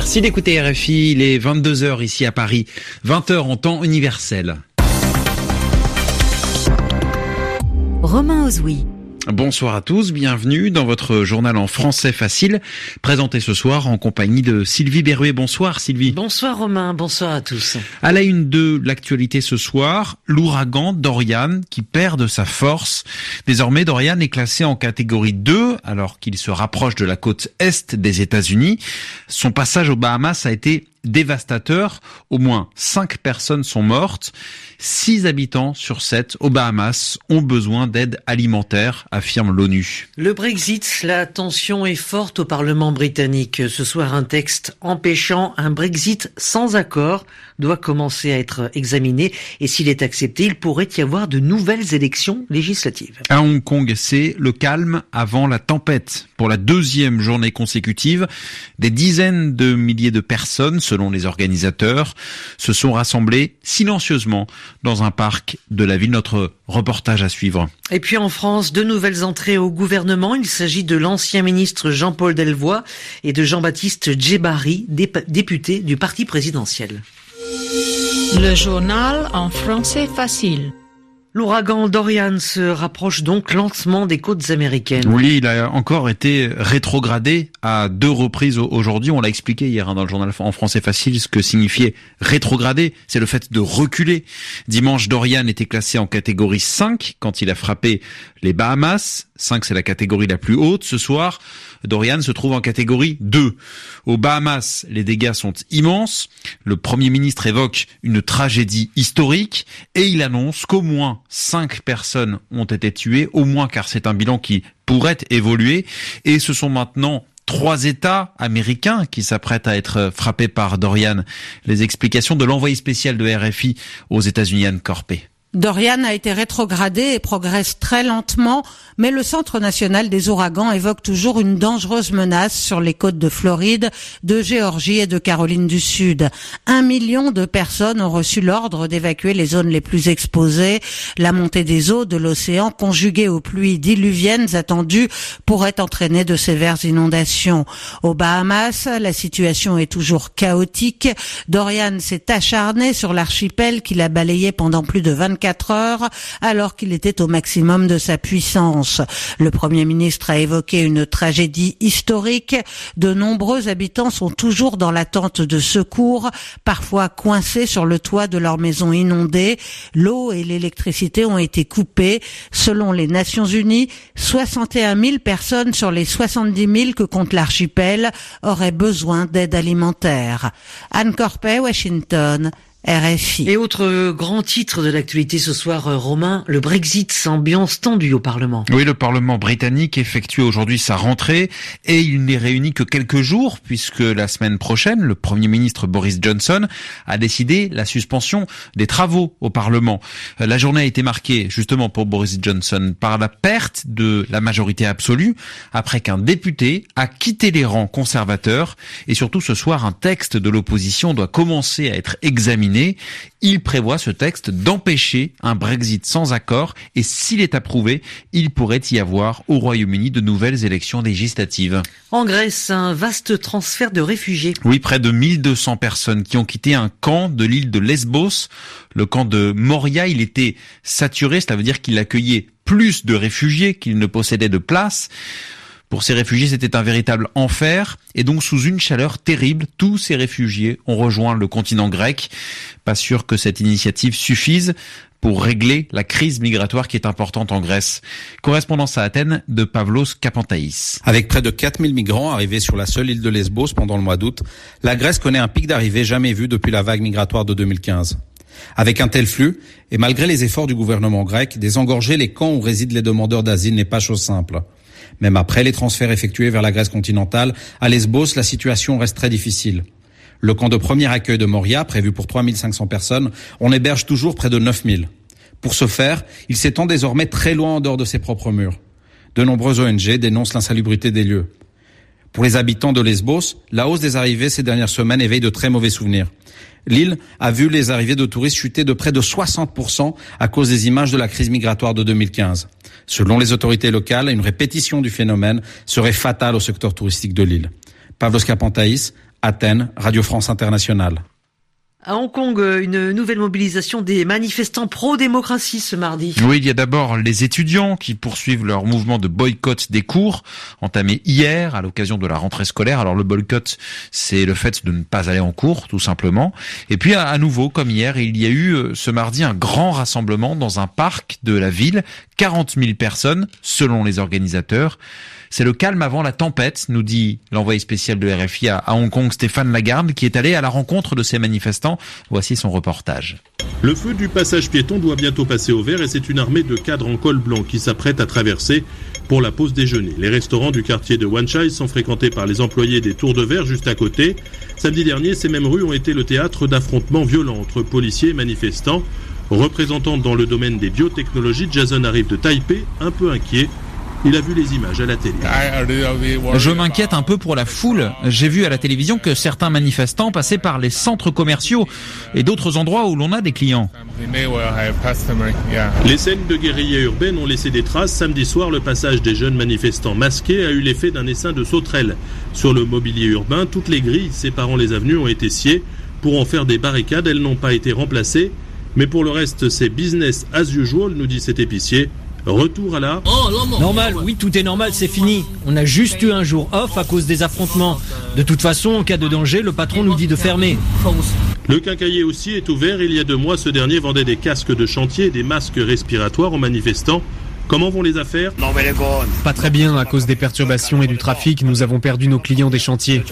Merci d'écouter RFI. Il est 22h ici à Paris, 20h en temps universel. Romain Ozoui. Bonsoir à tous, bienvenue dans votre journal en français facile, présenté ce soir en compagnie de Sylvie Berruet. Bonsoir Sylvie. Bonsoir Romain, bonsoir à tous. À la une de l'actualité ce soir, l'ouragan Dorian qui perd de sa force. Désormais, Dorian est classé en catégorie 2 alors qu'il se rapproche de la côte est des États-Unis. Son passage aux Bahamas a été dévastateur. Au moins 5 personnes sont mortes. 6 habitants sur 7 aux Bahamas ont besoin d'aide alimentaire, affirme l'ONU. Le Brexit, la tension est forte au Parlement britannique. Ce soir, un texte empêchant un Brexit sans accord doit commencer à être examiné et s'il est accepté, il pourrait y avoir de nouvelles élections législatives. À Hong Kong, c'est le calme avant la tempête. Pour la deuxième journée consécutive, des dizaines de milliers de personnes selon les organisateurs, se sont rassemblés silencieusement dans un parc de la ville. Notre reportage à suivre. Et puis en France, deux nouvelles entrées au gouvernement. Il s'agit de l'ancien ministre Jean-Paul Delvoye et de Jean-Baptiste Djebari, député du parti présidentiel. Le journal en français facile. L'ouragan Dorian se rapproche donc lentement des côtes américaines. Oui, il a encore été rétrogradé à deux reprises aujourd'hui. On l'a expliqué hier hein, dans le journal en français facile ce que signifiait rétrograder. C'est le fait de reculer. Dimanche, Dorian était classé en catégorie 5 quand il a frappé les Bahamas. 5, c'est la catégorie la plus haute. Ce soir, Dorian se trouve en catégorie 2. Aux Bahamas, les dégâts sont immenses. Le Premier ministre évoque une tragédie historique et il annonce qu'au moins 5 personnes ont été tuées, au moins car c'est un bilan qui pourrait évoluer. Et ce sont maintenant trois États américains qui s'apprêtent à être frappés par Dorian. Les explications de l'envoyé spécial de RFI aux États-Unis, Anne Corpé. Dorian a été rétrogradé et progresse très lentement, mais le Centre national des ouragans évoque toujours une dangereuse menace sur les côtes de Floride, de Géorgie et de Caroline du Sud. Un million de personnes ont reçu l'ordre d'évacuer les zones les plus exposées. La montée des eaux de l'océan, conjuguée aux pluies diluviennes attendues, pourrait entraîner de sévères inondations. Aux Bahamas, la situation est toujours chaotique. Dorian s'est acharné sur l'archipel qu'il a balayé pendant plus de 24 24 heures alors qu'il était au maximum de sa puissance. Le Premier ministre a évoqué une tragédie historique. De nombreux habitants sont toujours dans l'attente de secours, parfois coincés sur le toit de leur maison inondée. L'eau et l'électricité ont été coupées. Selon les Nations Unies, 61 000 personnes sur les 70 000 que compte l'archipel auraient besoin d'aide alimentaire. Anne Corpet, Washington. RFI. Et autre grand titre de l'actualité ce soir, euh, Romain, le Brexit, ambiance tendue au Parlement. Oui, le Parlement britannique effectue aujourd'hui sa rentrée et il n'est réuni que quelques jours puisque la semaine prochaine, le Premier ministre Boris Johnson a décidé la suspension des travaux au Parlement. Euh, la journée a été marquée justement pour Boris Johnson par la perte de la majorité absolue après qu'un député a quitté les rangs conservateurs et surtout ce soir un texte de l'opposition doit commencer à être examiné il prévoit ce texte d'empêcher un Brexit sans accord et s'il est approuvé, il pourrait y avoir au Royaume-Uni de nouvelles élections législatives. En Grèce, un vaste transfert de réfugiés. Oui, près de 1200 personnes qui ont quitté un camp de l'île de Lesbos. Le camp de Moria, il était saturé, cela veut dire qu'il accueillait plus de réfugiés qu'il ne possédait de place. Pour ces réfugiés, c'était un véritable enfer. Et donc, sous une chaleur terrible, tous ces réfugiés ont rejoint le continent grec. Pas sûr que cette initiative suffise pour régler la crise migratoire qui est importante en Grèce. Correspondance à Athènes de Pavlos Kapantaïs. Avec près de 4000 migrants arrivés sur la seule île de Lesbos pendant le mois d'août, la Grèce connaît un pic d'arrivée jamais vu depuis la vague migratoire de 2015. Avec un tel flux, et malgré les efforts du gouvernement grec, désengorger les camps où résident les demandeurs d'asile n'est pas chose simple. Même après les transferts effectués vers la Grèce continentale, à Lesbos, la situation reste très difficile. Le camp de premier accueil de Moria, prévu pour 3500 personnes, on héberge toujours près de 9000. Pour ce faire, il s'étend désormais très loin en dehors de ses propres murs. De nombreuses ONG dénoncent l'insalubrité des lieux. Pour les habitants de Lesbos, la hausse des arrivées ces dernières semaines éveille de très mauvais souvenirs. L'île a vu les arrivées de touristes chuter de près de 60% à cause des images de la crise migratoire de 2015. Selon les autorités locales, une répétition du phénomène serait fatale au secteur touristique de l'île. Pavlos Kapantaïs, Athènes, Radio France Internationale. À Hong Kong, une nouvelle mobilisation des manifestants pro-démocratie ce mardi. Oui, il y a d'abord les étudiants qui poursuivent leur mouvement de boycott des cours, entamé hier à l'occasion de la rentrée scolaire. Alors le boycott, c'est le fait de ne pas aller en cours, tout simplement. Et puis à nouveau, comme hier, il y a eu euh, ce mardi un grand rassemblement dans un parc de la ville, 40 000 personnes selon les organisateurs. C'est le calme avant la tempête, nous dit l'envoyé spécial de RFI à, Hong Kong, Stéphane Lagarde, qui est allé à la rencontre de ces manifestants. Voici son reportage. Le feu du passage piéton doit bientôt passer au vert et c'est une armée de cadres en col blanc qui s'apprête à traverser pour la pause déjeuner. Les restaurants du quartier de Wan Chai sont fréquentés par les employés des Tours de Verre juste à côté. Samedi dernier, ces mêmes rues ont été le théâtre d'affrontements violents entre policiers et manifestants. Représentante dans le domaine des biotechnologies, Jason arrive de Taipei, un peu inquiet il a vu les images à la télé. Je m'inquiète un peu pour la foule. J'ai vu à la télévision que certains manifestants passaient par les centres commerciaux et d'autres endroits où l'on a des clients. Les scènes de guérilla urbaine ont laissé des traces. Samedi soir, le passage des jeunes manifestants masqués a eu l'effet d'un essaim de sauterelles. Sur le mobilier urbain, toutes les grilles séparant les avenues ont été sciées. Pour en faire des barricades, elles n'ont pas été remplacées. Mais pour le reste, c'est business as usual, nous dit cet épicier. Retour à la... Normal, oui, tout est normal, c'est fini. On a juste eu un jour off à cause des affrontements. De toute façon, en cas de danger, le patron nous dit de fermer. Le quincailler aussi est ouvert. Il y a deux mois, ce dernier vendait des casques de chantier et des masques respiratoires aux manifestants. Comment vont les affaires? Pas très bien à cause des perturbations et du trafic. Nous avons perdu nos clients des chantiers.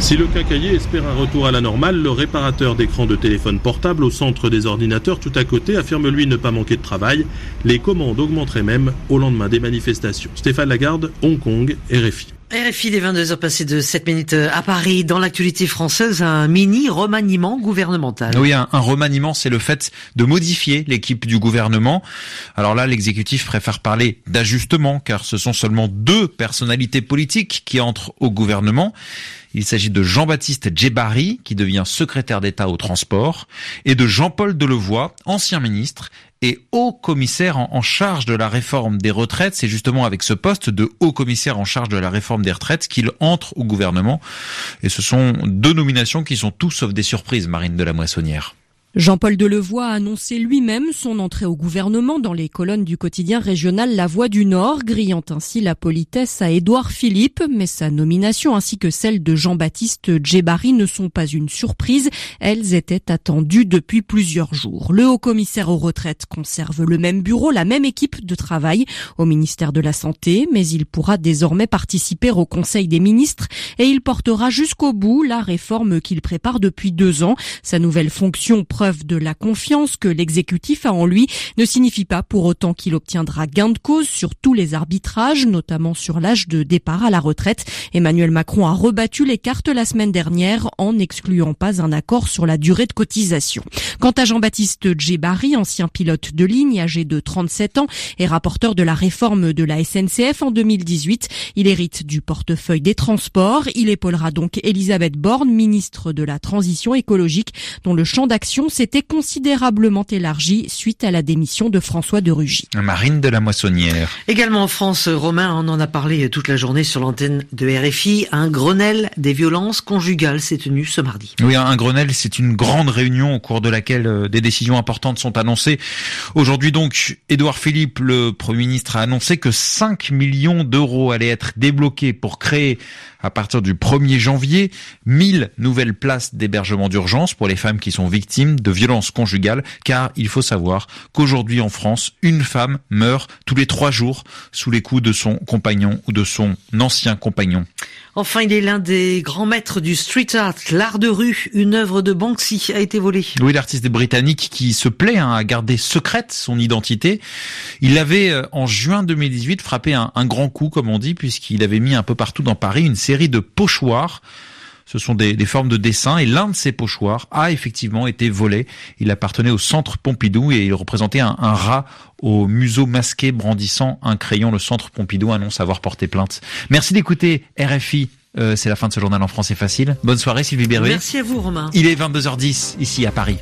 Si le quincailler espère un retour à la normale, le réparateur d'écran de téléphone portable au centre des ordinateurs tout à côté affirme lui ne pas manquer de travail. Les commandes augmenteraient même au lendemain des manifestations. Stéphane Lagarde, Hong Kong, RFI. RFI des 22 heures passées de 7 minutes euh, à Paris. Dans l'actualité française, un mini remaniement gouvernemental. Oui, un, un remaniement, c'est le fait de modifier l'équipe du gouvernement. Alors là, l'exécutif préfère parler d'ajustement, car ce sont seulement deux personnalités politiques qui entrent au gouvernement. Il s'agit de Jean-Baptiste Djebari, qui devient secrétaire d'État au transport, et de Jean-Paul Delevoye, ancien ministre et haut commissaire en, charge de la réforme des retraites. C'est justement avec ce poste de haut commissaire en charge de la réforme des retraites qu'il entre au gouvernement. Et ce sont deux nominations qui sont tout sauf des surprises, Marine de la Moissonnière. Jean-Paul Delevoye a annoncé lui-même son entrée au gouvernement dans les colonnes du quotidien régional La Voix du Nord, grillant ainsi la politesse à Édouard Philippe, mais sa nomination ainsi que celle de Jean-Baptiste Djebari ne sont pas une surprise, elles étaient attendues depuis plusieurs jours. Le haut-commissaire aux retraites conserve le même bureau, la même équipe de travail au ministère de la Santé, mais il pourra désormais participer au Conseil des ministres et il portera jusqu'au bout la réforme qu'il prépare depuis deux ans. Sa nouvelle fonction preuve de la confiance que l'exécutif a en lui ne signifie pas pour autant qu'il obtiendra gain de cause sur tous les arbitrages, notamment sur l'âge de départ à la retraite. Emmanuel Macron a rebattu les cartes la semaine dernière en n'excluant pas un accord sur la durée de cotisation. Quant à Jean-Baptiste Djebari, ancien pilote de ligne âgé de 37 ans et rapporteur de la réforme de la SNCF en 2018, il hérite du portefeuille des transports. Il épaulera donc Elisabeth Borne, ministre de la Transition écologique, dont le champ d'action s'était considérablement élargi suite à la démission de François de Rugy. Marine de la Moissonnière. Également en France, Romain, on en a parlé toute la journée sur l'antenne de RFI. Un Grenelle des violences conjugales s'est tenu ce mardi. Oui, un Grenelle, c'est une grande réunion au cours de laquelle euh, des décisions importantes sont annoncées. Aujourd'hui donc, Édouard Philippe, le Premier ministre, a annoncé que 5 millions d'euros allaient être débloqués pour créer à partir du 1er janvier 1000 nouvelles places d'hébergement d'urgence pour les femmes qui sont victimes de violences conjugales, car il faut savoir qu'aujourd'hui en France, une femme meurt tous les trois jours sous les coups de son compagnon ou de son ancien compagnon. Enfin, il est l'un des grands maîtres du street art, l'art de rue. Une œuvre de Banksy a été volée. Oui, l'artiste britannique qui se plaît hein, à garder secrète son identité. Il avait, euh, en juin 2018, frappé un, un grand coup, comme on dit, puisqu'il avait mis un peu partout dans Paris une série de pochoirs ce sont des, formes de dessin et l'un de ces pochoirs a effectivement été volé. Il appartenait au centre Pompidou et il représentait un, rat au museau masqué brandissant un crayon. Le centre Pompidou annonce avoir porté plainte. Merci d'écouter RFI. Euh, c'est la fin de ce journal en français facile. Bonne soirée Sylvie Berruet. Merci à vous Romain. Il est 22h10 ici à Paris.